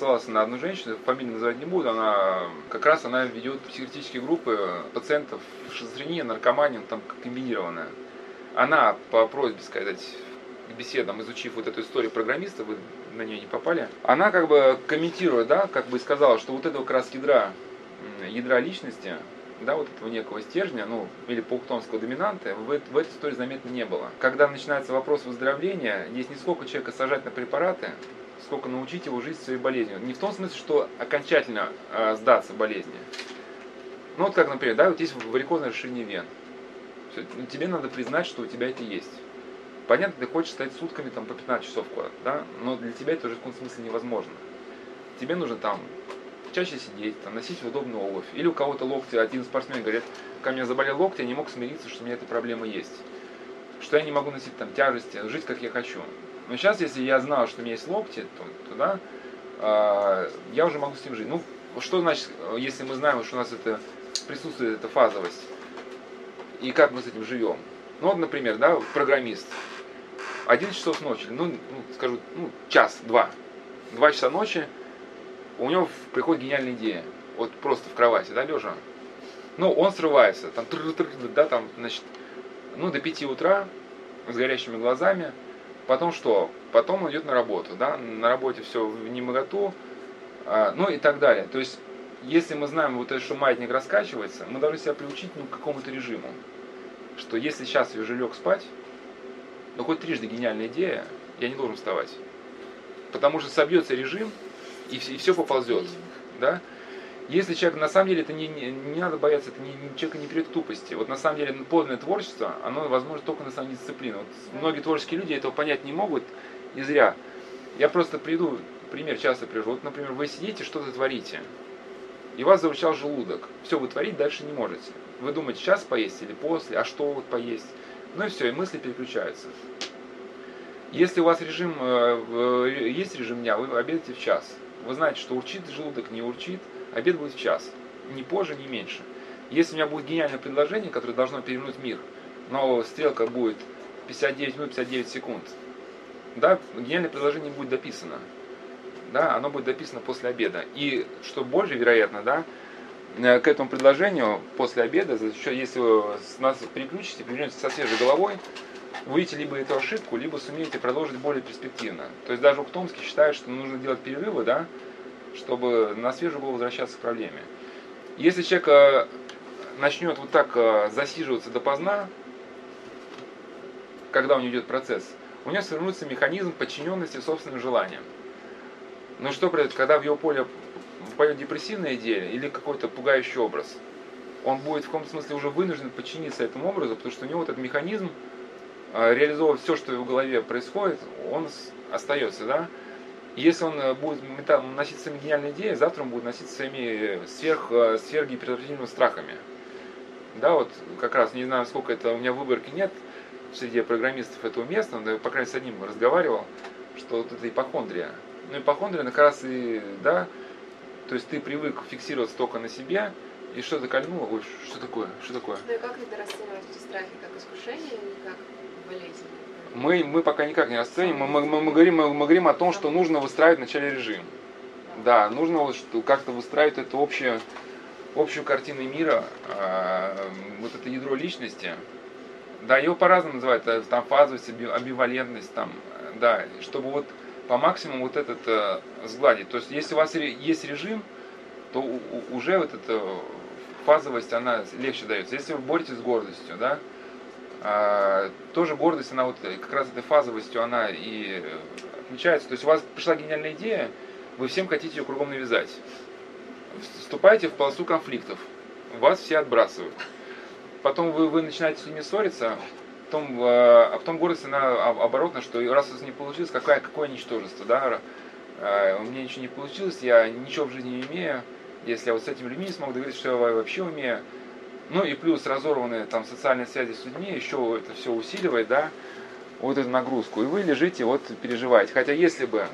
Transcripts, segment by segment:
ссылался на одну женщину, фамилию называть не буду, она как раз она ведет психиатрические группы пациентов шизофрения, наркомания, там комбинированная. Она по просьбе, сказать, беседам, изучив вот эту историю программиста, вы на нее не попали, она как бы комментирует, да, как бы сказала, что вот этого как раз ядра, ядра личности, да, вот этого некого стержня, ну, или пауктонского доминанта, в, в этой истории заметно не было. Когда начинается вопрос выздоровления, здесь не сколько человека сажать на препараты, сколько научить его жить своей болезнью. Не в том смысле, что окончательно э, сдаться болезни. Ну, вот как, например, да, вот есть варикозное расширение вен. Все, ну, тебе надо признать, что у тебя это есть. Понятно, ты хочешь стоять сутками там, по 15 часов куда-то, да, но для тебя это уже в каком смысле невозможно. Тебе нужно там чаще сидеть, там, носить удобную обувь. Или у кого-то локти, один спортсмен говорит, ко мне заболел локти, я не мог смириться, что у меня эта проблема есть. Что я не могу носить там тяжести, жить как я хочу. Но сейчас, если я знал, что у меня есть локти, то, то да, э, я уже могу с ним жить. Ну, что значит, если мы знаем, что у нас это присутствует эта фазовость, и как мы с этим живем? Ну, вот, например, да, программист. 11 часов ночи, ну, ну скажу, ну, час-два. Два часа ночи, у него приходит гениальная идея. Вот просто в кровати, да, лежа. Ну, он срывается, там, да, там, значит, ну, до 5 утра с горящими глазами. Потом что? Потом он идет на работу, да, на работе все в немоготу, а, ну и так далее. То есть, если мы знаем вот это, что маятник раскачивается, мы должны себя приучить ну, к какому-то режиму. Что если сейчас я уже лег спать, ну хоть трижды гениальная идея, я не должен вставать. Потому что собьется режим, и, и все поползет. Да? Если человек, на самом деле, это не, не, не надо бояться, это не, человека не придет к тупости. Вот на самом деле подлинное творчество, оно возможно только на самом дисциплине. Вот многие творческие люди этого понять не могут, и зря. Я просто приду, пример часто привожу. Вот, например, вы сидите, что-то творите, и вас заручал желудок. Все, вы творить дальше не можете. Вы думаете, сейчас поесть или после, а что вот поесть? Ну и все, и мысли переключаются. Если у вас режим, э, есть режим дня, вы обедаете в час. Вы знаете, что урчит желудок, не урчит, обед будет в час. Ни позже, ни меньше. Если у меня будет гениальное предложение, которое должно перевернуть мир, но стрелка будет 59 минут 59 секунд, да, гениальное предложение будет дописано. Да, оно будет дописано после обеда. И что больше вероятно, да, э, к этому предложению после обеда, если вы нас переключите, перевернете со свежей головой, вы либо эту ошибку, либо сумеете продолжить более перспективно. То есть даже Ухтомский считает, что нужно делать перерывы, да, чтобы на свежую голову возвращаться к проблеме. Если человек э, начнет вот так э, засиживаться допоздна, когда у него идет процесс, у него сформируется механизм подчиненности собственным желаниям. Но что произойдет, когда в его поле пойдет депрессивная идея или какой-то пугающий образ? Он будет в каком-то смысле уже вынужден подчиниться этому образу, потому что у него этот механизм э, реализовывать все, что в его голове происходит, он остается, да? Если он э, будет носить своими гениальные идеи, завтра он будет носить своими сверх, э, сверхгиперативными страхами. Да, вот как раз, не знаю, сколько это, у меня выборки нет среди программистов этого места, но, по крайней мере, с одним разговаривал, что вот это ипохондрия. Ну, ипохондрия, ну, как раз и, да, то есть ты привык фиксироваться только на себе, и что-то кольнуло, ой, что такое, что такое? Ну и как тогда расценивать эти страхи, как искушение или как болезнь? Мы, мы пока никак не расценим. Мы, мы, мы, говорим, мы, мы говорим о том, что нужно выстраивать вначале режим. Да, нужно как-то выстраивать эту общую, общую картину мира, э, вот это ядро личности. Да, его по-разному называют, э, там фазовость, амбивалентность, там, да, чтобы вот по максимуму вот этот э, сгладить. То есть, если у вас есть режим, то у, уже вот эта фазовость, она легче дается. Если вы боретесь с гордостью, да, а, тоже гордость, она вот э, как раз этой фазовостью, она и отмечается. То есть у вас пришла гениальная идея, вы всем хотите ее кругом навязать. Вступаете в полосу конфликтов, вас все отбрасывают. Потом вы, вы начинаете с ними ссориться, потом, а потом гордость, она оборотно, что раз у не получилось, какое, какое ничтожество, да, у меня ничего не получилось, я ничего в жизни не имею, если я вот с этими людьми не смог договориться, что я вообще умею, ну и плюс разорванные там социальные связи с людьми еще это все усиливает, да, вот эту нагрузку. И вы лежите, вот переживаете. Хотя если бы,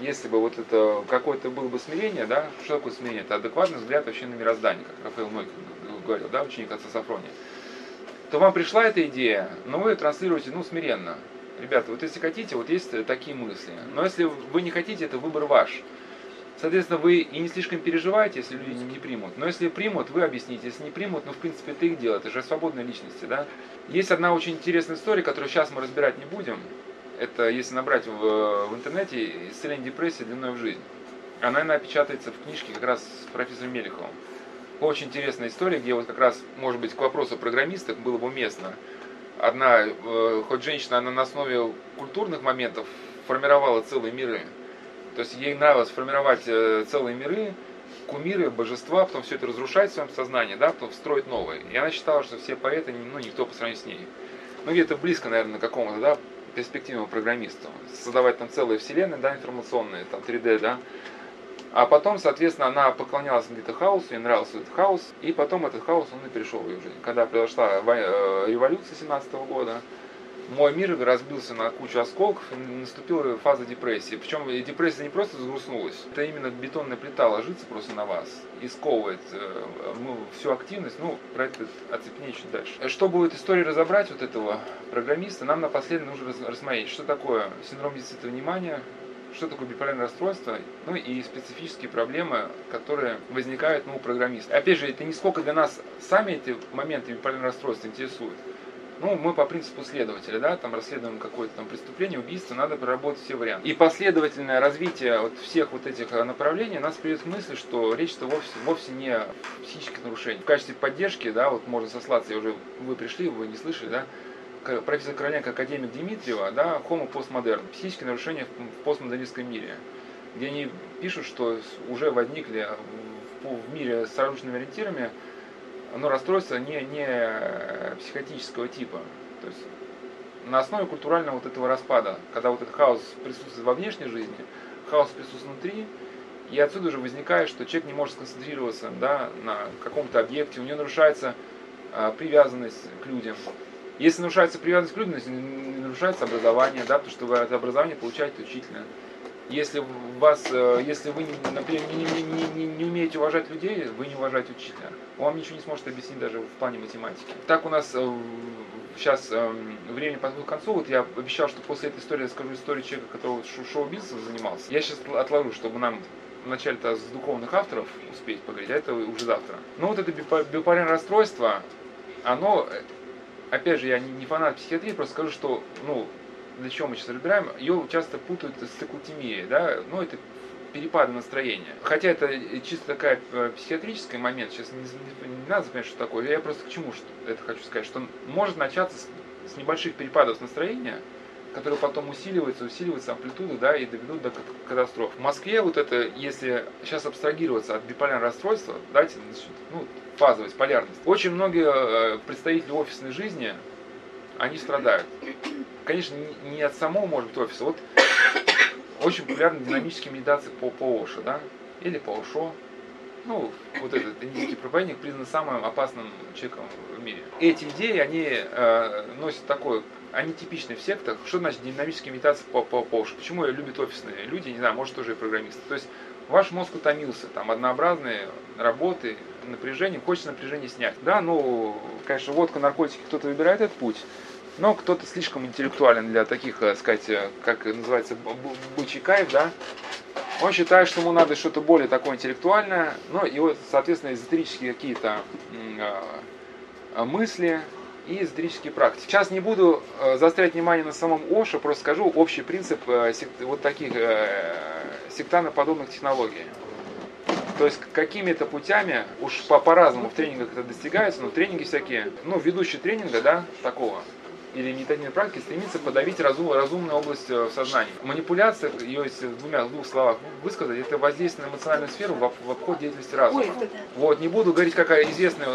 если бы вот это какое-то было бы смирение, да, что такое смирение? Это адекватный взгляд вообще на мироздание, как Рафаэл Мой говорил, да, ученик отца Сафрония. То вам пришла эта идея, но вы транслируете, ну, смиренно. Ребята, вот если хотите, вот есть такие мысли. Но если вы не хотите, это выбор ваш. Соответственно, вы и не слишком переживаете, если люди не примут. Но если примут, вы объясните. Если не примут, ну, в принципе, это их дело. Это же свободные личности, да? Есть одна очень интересная история, которую сейчас мы разбирать не будем. Это, если набрать в, в интернете, исцеление депрессии длиной в жизнь. Она, наверное, печатается в книжке как раз с профессором Мелиховым. Очень интересная история, где вот как раз, может быть, к вопросу о программистах было бы уместно. Одна, э, хоть женщина, она на основе культурных моментов формировала целые миры. То есть ей нравилось формировать э, целые миры, кумиры, божества, потом все это разрушать в своем сознании, да, потом строить новые. И она считала, что все поэты, ну, никто по сравнению с ней. Ну, где-то близко, наверное, к какому-то, да, перспективному программисту. Создавать там целые вселенные, да, информационные, там 3D, да. А потом, соответственно, она поклонялась где-то хаосу, ей нравился этот хаос, и потом этот хаос, он и пришел в ее жизнь. Когда произошла э, революция 17 года, мой мир разбился на кучу осколков, и наступила фаза депрессии. Причем депрессия не просто сгрустнулась, это именно бетонная плита ложится просто на вас и сковывает э, ну, всю активность. Ну, про это оцепнее чуть дальше. Чтобы вот историю разобрать вот этого программиста, нам напоследок нужно рассмотреть, что такое синдром дефицита внимания, что такое биполярное расстройство, ну и специфические проблемы, которые возникают ну, у программиста. Опять же, это не сколько для нас сами эти моменты биполярного расстройства интересуют, ну, мы по принципу следователя, да, там расследуем какое-то там преступление, убийство, надо проработать все варианты. И последовательное развитие вот всех вот этих э, направлений нас приведет к мысли, что речь-то вовсе, вовсе не о психических нарушениях. В качестве поддержки, да, вот можно сослаться, я уже, вы пришли, вы не слышали, да, профессор Короленко, академик Дмитриева, да, Homo постмодерн, психические нарушения в постмодернистском мире, где они пишут, что уже возникли в мире с различными ориентирами но расстройство не, не психотического типа. То есть на основе культурального вот этого распада, когда вот этот хаос присутствует во внешней жизни, хаос присутствует внутри, и отсюда уже возникает, что человек не может сконцентрироваться да, на каком-то объекте, у него нарушается а, привязанность к людям. Если нарушается привязанность к людям, нарушается образование, да, потому что вы это образование получаете учительно. Если, вас, э, если вы, например, не, не, не, не, умеете уважать людей, вы не уважаете учителя. Он вам ничего не сможет объяснить даже в плане математики. Так у нас сейчас э, э, время подходит к концу. Вот я обещал, что после этой истории я скажу историю человека, который шоу-бизнесом занимался. Я сейчас отложу, чтобы нам вначале-то с духовных авторов успеть поговорить, а это уже завтра. Ну вот это биполярное расстройство, оно, опять же, я не фанат психиатрии, просто скажу, что, ну, для чего мы сейчас разбираем, ее часто путают с циклотемией, да, ну это перепады настроения. Хотя это чисто такая э, психиатрический момент, сейчас не, не, не надо запоминать, что такое. Я просто к чему что это хочу сказать, что может начаться с, с небольших перепадов настроения, которые потом усиливаются, усиливаются амплитуды, да, и доведут до катастроф. В Москве вот это, если сейчас абстрагироваться от биполярного расстройства, давайте, ну, фазовость, полярность. Очень многие э, представители офисной жизни, они страдают конечно, не от самого, может быть, офиса. Вот очень популярны динамические медитации по, по Оше, да, или по Ошо. Ну, вот этот индийский проповедник признан самым опасным человеком в мире. Эти идеи, они э, носят такой, они типичны в сектах. Что значит динамические медитации по, по, по? Почему ее любят офисные люди, не знаю, может тоже и программисты. То есть ваш мозг утомился, там однообразные работы, напряжение, хочется напряжение снять. Да, ну, конечно, водка, наркотики, кто-то выбирает этот путь. Но кто-то слишком интеллектуален для таких, так э, сказать, э, как называется, бычий кайф, да. Он считает, что ему надо что-то более такое интеллектуальное, ну и вот, соответственно, эзотерические какие-то э, мысли и эзотерические практики. Сейчас не буду заострять внимание на самом Оше, просто скажу общий принцип вот таких сектаноподобных технологий. То есть какими-то путями, уж по- по-разному в тренингах это достигается, но тренинги всякие, ну, ведущий тренинга, да, такого, или медитативной практики стремится подавить разум, разумную область э, в сознании. Манипуляция, ее если в двумя в двух словах высказать, это воздействие на эмоциональную сферу в, в обход деятельности разума. Ой. Вот, не буду говорить, какая известная,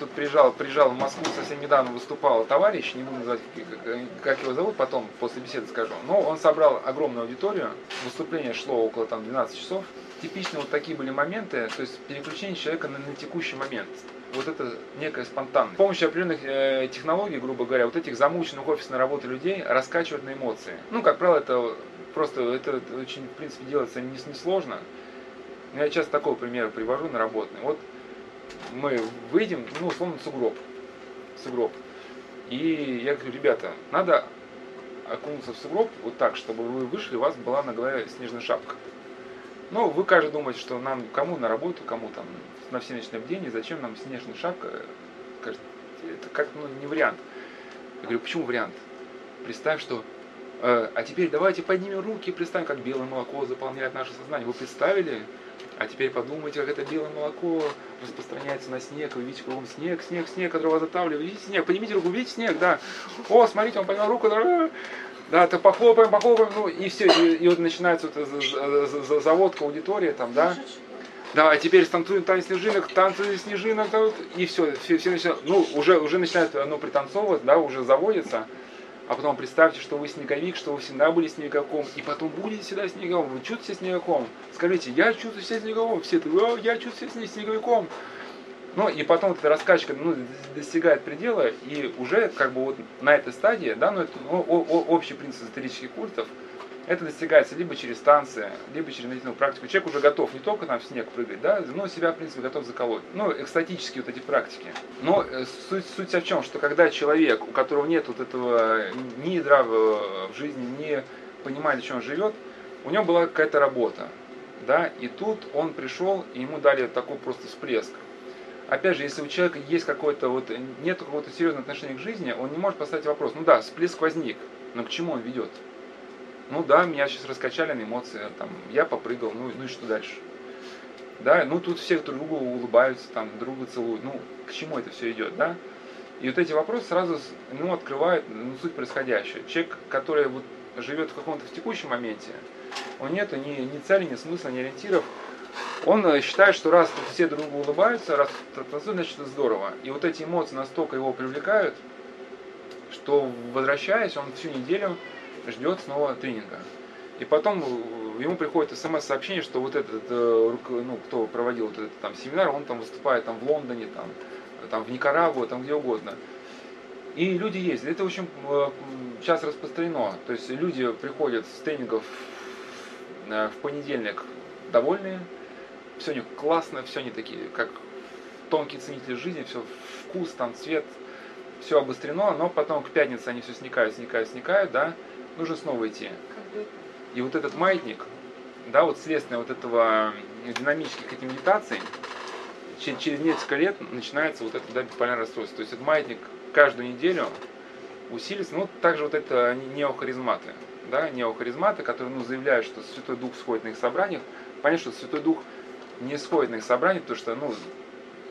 тут приезжал, приезжал в Москву совсем недавно выступал товарищ, не буду называть, как, как его зовут, потом после беседы скажу. Но он собрал огромную аудиторию, выступление шло около там 12 часов. Типично вот такие были моменты, то есть переключение человека на, на текущий момент вот это некая спонтанность. С помощью определенных э, технологий, грубо говоря, вот этих замученных офисной работы людей раскачивать на эмоции. Ну, как правило, это просто, это очень, в принципе, делается несложно. Не я часто такой пример привожу на работный. Вот мы выйдем, ну, условно, сугроб. Сугроб. И я говорю, ребята, надо окунуться в сугроб вот так, чтобы вы вышли, у вас была на голове снежная шапка. Ну, вы, каждый думаете, что нам кому на работу, кому там на всеночное бдение, зачем нам снежная шапка? Кажется, это как ну, не вариант. Я говорю, почему вариант? Представь, что э, а теперь давайте поднимем руки и представим, как белое молоко заполняет наше сознание. Вы представили? А теперь подумайте, как это белое молоко распространяется на снег. Вы видите кругом снег, снег, снег, который вас затавливает. Видите снег? Поднимите руку, видите снег, да. О, смотрите, он поднял руку, да, да, то похлопаем, похлопаем, ну и все, и, и вот начинается вот заводка аудитория там, да. Да, а теперь станцуем танец снежинок, танцы снежинок, и все, все, все начинают, ну, уже, уже начинает оно пританцовывать, да, уже заводится. А потом представьте, что вы снеговик, что вы всегда были снеговиком, и потом будете всегда снеговым. Вы чувствуете себя снеговиком? Скажите, я чувствую себя снеговым. Все это, я чувствую себя снеговиком. Ну и потом эта раскачка ну, достигает предела, и уже как бы вот на этой стадии, да, ну это ну, общий принцип эзотерических культов, это достигается либо через танцы, либо через медитативную практику. Человек уже готов не только там в снег прыгать, да, но себя, в принципе, готов заколоть. Ну, экстатические вот эти практики. Но э, суть, суть в чем, что когда человек, у которого нет вот этого ни ядра в, жизни, ни понимания, чем он живет, у него была какая-то работа, да, и тут он пришел, и ему дали такой просто всплеск. Опять же, если у человека есть какой-то вот, нет какого-то серьезного отношения к жизни, он не может поставить вопрос, ну да, всплеск возник, но к чему он ведет? Ну да, меня сейчас раскачали на эмоции, там, я попрыгал, ну, ну и что дальше? Да, ну тут все друг другу улыбаются, там, друга целуют, ну, к чему это все идет, да? И вот эти вопросы сразу ну, открывают ну, суть происходящего. Человек, который вот живет в каком-то в текущем моменте, у него нет ни, ни цели, ни смысла, ни ориентиров, он э, считает, что раз все друг другу улыбаются, раз танцуют, значит это здорово. И вот эти эмоции настолько его привлекают, что возвращаясь, он всю неделю ждет снова тренинга. И потом э, ему приходит смс-сообщение, что вот этот, э, ну, кто проводил вот этот там семинар, он там выступает там в Лондоне, там, там в Никарагуа, там где угодно. И люди ездят. Это очень сейчас распространено. То есть люди приходят с тренингов в понедельник довольные, все у них классно, все они такие, как тонкие ценители жизни, все вкус, там цвет, все обострено, но потом к пятнице они все сникают, сникают, сникают, да, нужно снова идти. И вот этот маятник, да, вот следствие вот этого динамических этих медитаций, через несколько лет начинается вот это да, биполярное расстройство. То есть этот маятник каждую неделю усилится. Ну, также вот это неохаризматы, да, неохаризматы, которые ну, заявляют, что Святой Дух сходит на их собраниях. Понятно, что Святой Дух не сходит на их собраниях, потому что, ну,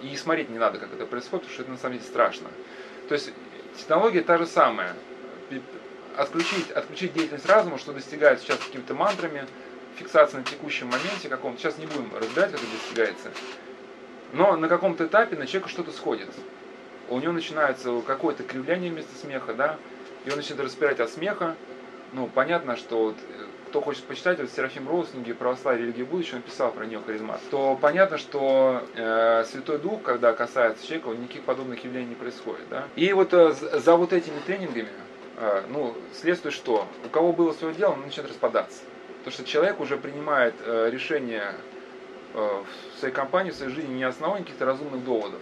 и смотреть не надо, как это происходит, потому что это на самом деле страшно. То есть технология та же самая отключить, отключить деятельность разума, что достигается сейчас какими-то мантрами, фиксация на текущем моменте каком-то. Сейчас не будем разбирать, как это достигается. Но на каком-то этапе на человека что-то сходит. У него начинается какое-то кривляние вместо смеха, да, и он начинает распирать от смеха. Ну, понятно, что вот, э, кто хочет почитать, вот Серафим Роуз, книги православия, религии будущего, он писал про нее харизмат, то понятно, что э, Святой Дух, когда касается человека, никаких подобных явлений не происходит. Да? И вот э, за вот этими тренингами, а, ну, следствие что? У кого было свое дело, он начинает распадаться. Потому что человек уже принимает э, решение э, в своей компании, в своей жизни не основании каких-то разумных доводов,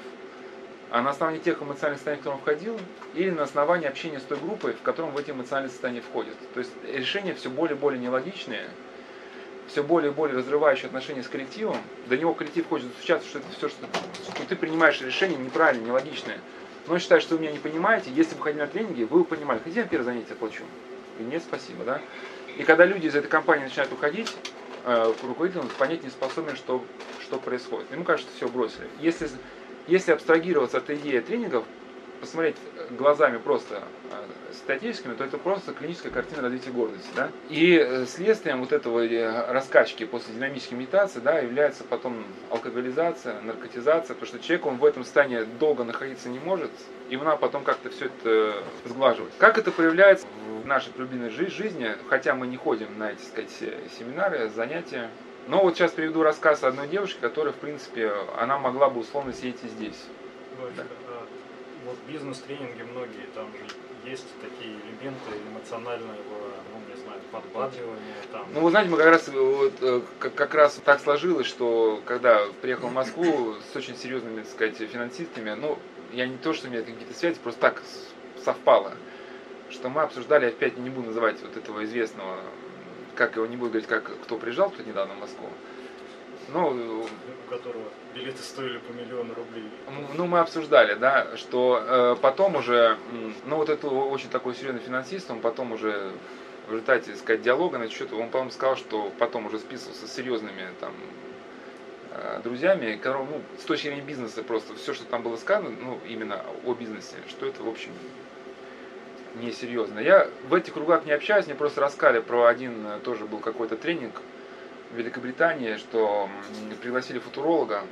а на основании тех эмоциональных состояний, в котором он входил, или на основании общения с той группой, в котором в эти эмоциональные состояния входят. То есть решения все более и более нелогичные, все более и более разрывающие отношения с коллективом. До него коллектив хочет достучаться, что это все, что, что ты принимаешь решения неправильные, нелогичные. Но он считает, что вы меня не понимаете. Если бы ходили на тренинги, вы бы понимали, хотите я первое занятие оплачу? И нет, спасибо, да? И когда люди из этой компании начинают уходить, э, руководитель он понять не способен, что, что происходит. Ему кажется, что все бросили. Если, если абстрагироваться от идеи тренингов, посмотреть глазами просто э, статическими, то это просто клиническая картина развития гордости. Да? И э, следствием вот этого э, раскачки после динамической медитации да, является потом алкоголизация, наркотизация, потому что человек он в этом состоянии долго находиться не может, и она потом как-то все это сглаживает. Как это проявляется в нашей любимой жизни, хотя мы не ходим на эти сказать, семинары, занятия, но вот сейчас приведу рассказ одной девушки, которая, в принципе, она могла бы условно сидеть и здесь. Да вот бизнес-тренинги многие, там же есть такие элементы эмоционального, ну, не знаю, подбадривания. Там. Ну, вы знаете, мы как раз, вот, э, как, как раз так сложилось, что когда приехал в Москву с очень серьезными, так сказать, финансистами, ну, я не то, что у меня какие-то связи, просто так совпало, что мы обсуждали, опять не буду называть вот этого известного, как его не буду говорить, как кто приезжал тут недавно в Москву, Ну, у которого билеты стоили по миллиону рублей. ну, мы обсуждали, да, что э, потом уже, ну, вот это очень такой серьезный финансист, он потом уже в результате, так сказать, диалога на счет, он, по-моему, сказал, что потом уже списывался с серьезными там э, друзьями, которым, ну, с точки зрения бизнеса просто все, что там было сказано, ну, именно о бизнесе, что это, в общем, несерьезно. Я в этих кругах не общаюсь, мне просто рассказали про один, э, тоже был какой-то тренинг в Великобритании, что пригласили футуролога,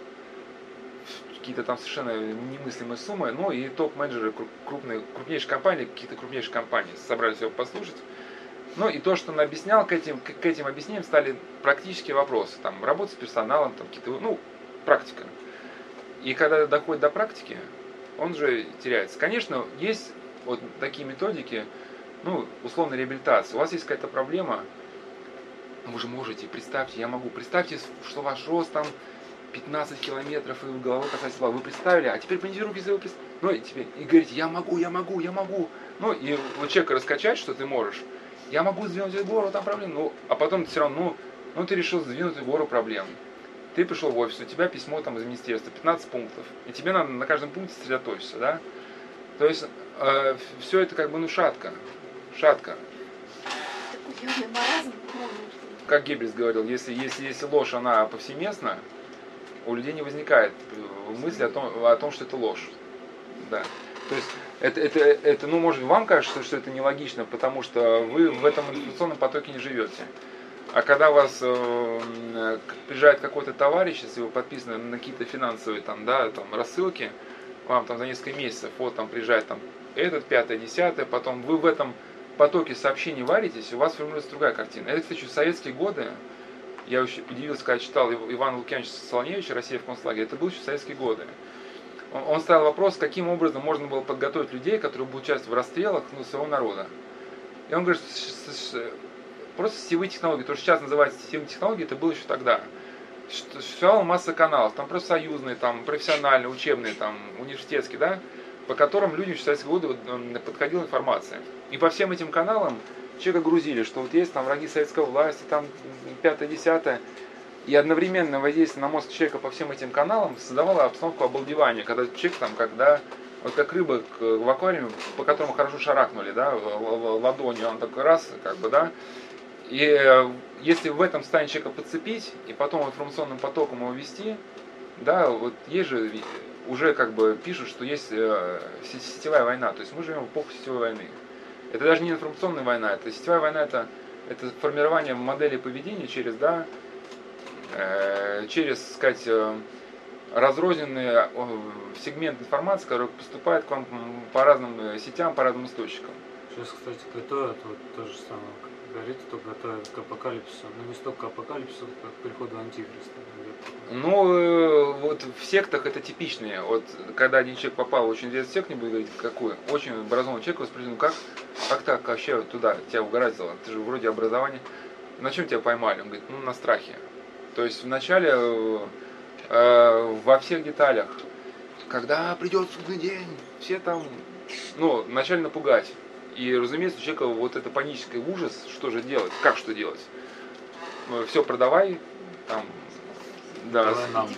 какие-то там совершенно немыслимые суммы, ну и топ-менеджеры кру- крупной, крупнейших компаний, какие-то крупнейшие компании собрались его послушать. Ну и то, что он объяснял, к этим, к, к этим объяснениям стали практические вопросы. Там работа с персоналом, там какие-то, ну, практика. И когда доходит до практики, он же теряется. Конечно, есть вот такие методики, ну, условно реабилитация. У вас есть какая-то проблема, вы же можете, представьте, я могу, представьте, что ваш рост там 15 километров и вы головой касаетесь лба. Вы представили, а теперь поднимите руки, если вы представили. Ну и теперь, и говорите, я могу, я могу, я могу. Ну и вот человека раскачать, что ты можешь. Я могу сдвинуть эту гору, там проблем. Ну, а потом ты все равно, ну, ну ты решил сдвинуть эту гору проблем. Ты пришел в офис, у тебя письмо там из министерства, 15 пунктов. И тебе надо на каждом пункте сосредоточиться, да? То есть э, все это как бы, ну, шатко. Шатко. Ну, как Геббельс говорил, если, если, если ложь, она повсеместна, у людей не возникает э, мысли о том, о том, что это ложь. Да. То есть это, это, это, ну, может, вам кажется, что это нелогично, потому что вы в этом информационном потоке не живете. А когда у вас э, приезжает какой-то товарищ, если вы подписаны на какие-то финансовые там, да, там, рассылки, вам там за несколько месяцев, вот там приезжает там этот, пятое, десятое, потом вы в этом потоке сообщений варитесь, у вас формируется другая картина. Это, кстати, в советские годы, я очень удивился, когда читал Ив- Ивана Лукьяновича Солоневича «Россия в концлагере», это было еще в советские годы. Он, он ставил вопрос, каким образом можно было подготовить людей, которые будут участвовать в расстрелах ну, своего народа. И он говорит, что просто сетевые технологии, то, что сейчас называется сетевые технологии, это было еще тогда. Существовала масса каналов, там профсоюзные, там профессиональные, учебные, там университетские, да, по которым людям в советские годы вот, м, подходила информация. И по всем этим каналам человека грузили, что вот есть там враги советской власти, там пятое, десятое. И одновременно воздействие на мозг человека по всем этим каналам создавало обстановку обалдевания, когда человек там, когда вот как рыба в аквариуме, по которому хорошо шарахнули, да, ладонью, он такой раз, как бы, да, и э, если в этом состоянии человека подцепить, и потом информационным потоком его вести, да, вот есть же уже как бы пишут, что есть э, се- сетевая война, то есть мы живем в эпоху сетевой войны. Это даже не информационная война, это сетевая война, это, это формирование модели поведения через, да, э, через, сказать, э, разрозненный сегмент информации, который поступает к вам по разным сетям, по разным источникам. Сейчас, кстати, готовят вот то же самое, как говорится, то готовят к апокалипсису. Но не столько к апокалипсису, как к приходу антихриста. Ну, э, вот в сектах это типичные. Вот когда один человек попал в очень известный сект, не буду говорить какой, очень образованный человек, ну как, как так вообще вот туда тебя угораздило? Ты же вроде образование. На чем тебя поймали? Он говорит, ну на страхе. То есть вначале э, э, во всех деталях, когда придет судный день, все там, ну, вначале напугать. И, разумеется, у человека вот это панический ужас, что же делать, как что делать. Все продавай, там, да, Давай нам.